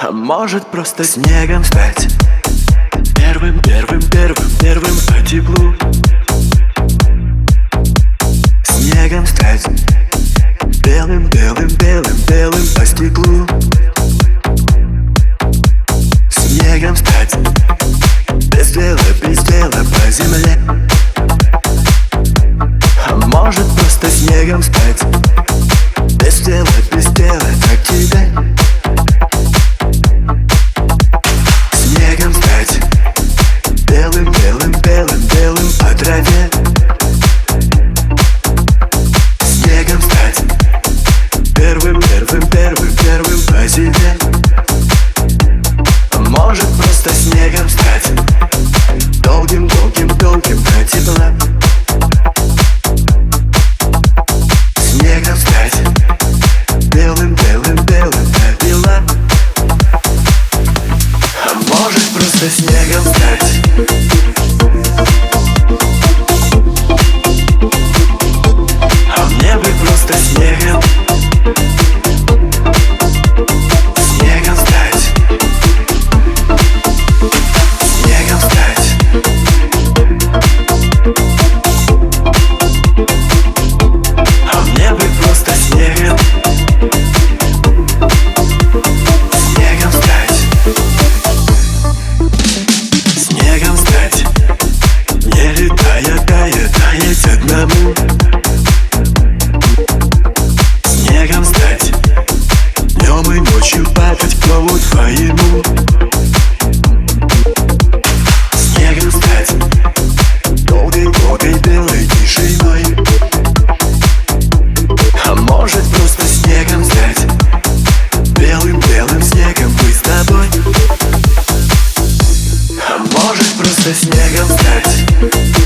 А может просто снегом стать Первым, первым, первым, первым по теплу. Снегом стать Белым, белым, белым, белым по стеклу. Снегом стать Без дела, без дела по земле. А может просто снегом стать Без дела, без дела, как тебе А может просто снегом стать night.